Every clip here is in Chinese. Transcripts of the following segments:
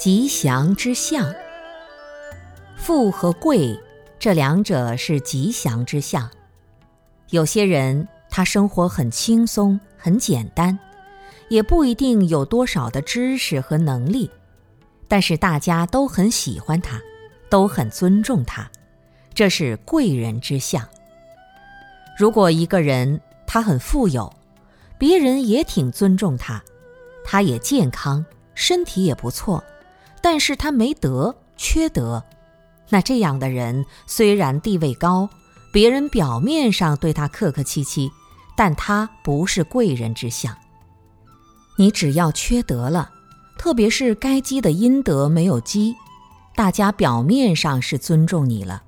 吉祥之象，富和贵这两者是吉祥之象。有些人他生活很轻松、很简单，也不一定有多少的知识和能力，但是大家都很喜欢他，都很尊重他，这是贵人之相。如果一个人他很富有，别人也挺尊重他，他也健康，身体也不错。但是他没德，缺德。那这样的人虽然地位高，别人表面上对他客客气气，但他不是贵人之相。你只要缺德了，特别是该积的阴德没有积，大家表面上是尊重你了，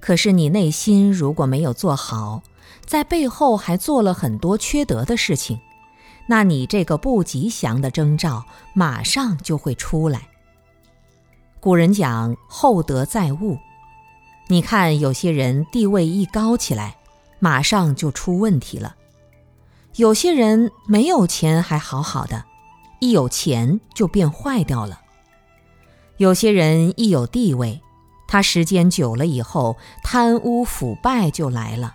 可是你内心如果没有做好，在背后还做了很多缺德的事情，那你这个不吉祥的征兆马上就会出来。古人讲厚德载物，你看有些人地位一高起来，马上就出问题了；有些人没有钱还好好的，一有钱就变坏掉了；有些人一有地位，他时间久了以后贪污腐败就来了。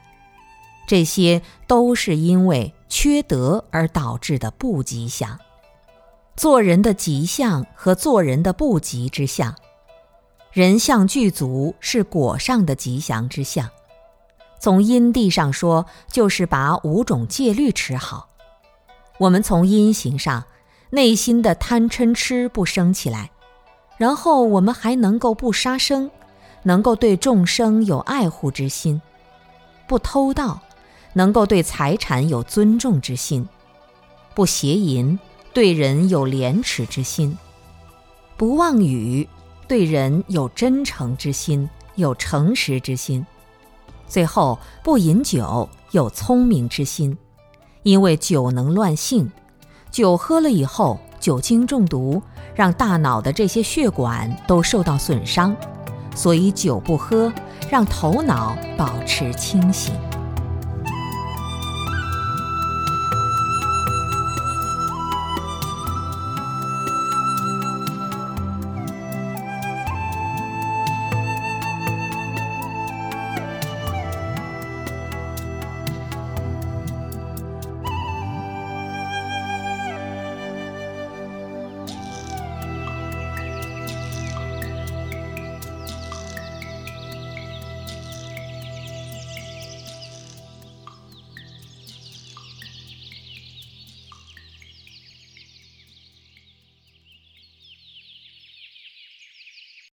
这些都是因为缺德而导致的不吉祥。做人的吉相和做人的不吉之相，人相具足是果上的吉祥之相。从因地上说，就是把五种戒律持好。我们从因行上，内心的贪嗔痴不生起来，然后我们还能够不杀生，能够对众生有爱护之心，不偷盗，能够对财产有尊重之心，不邪淫。对人有廉耻之心，不妄语；对人有真诚之心，有诚实之心。最后不饮酒，有聪明之心。因为酒能乱性，酒喝了以后，酒精中毒，让大脑的这些血管都受到损伤，所以酒不喝，让头脑保持清醒。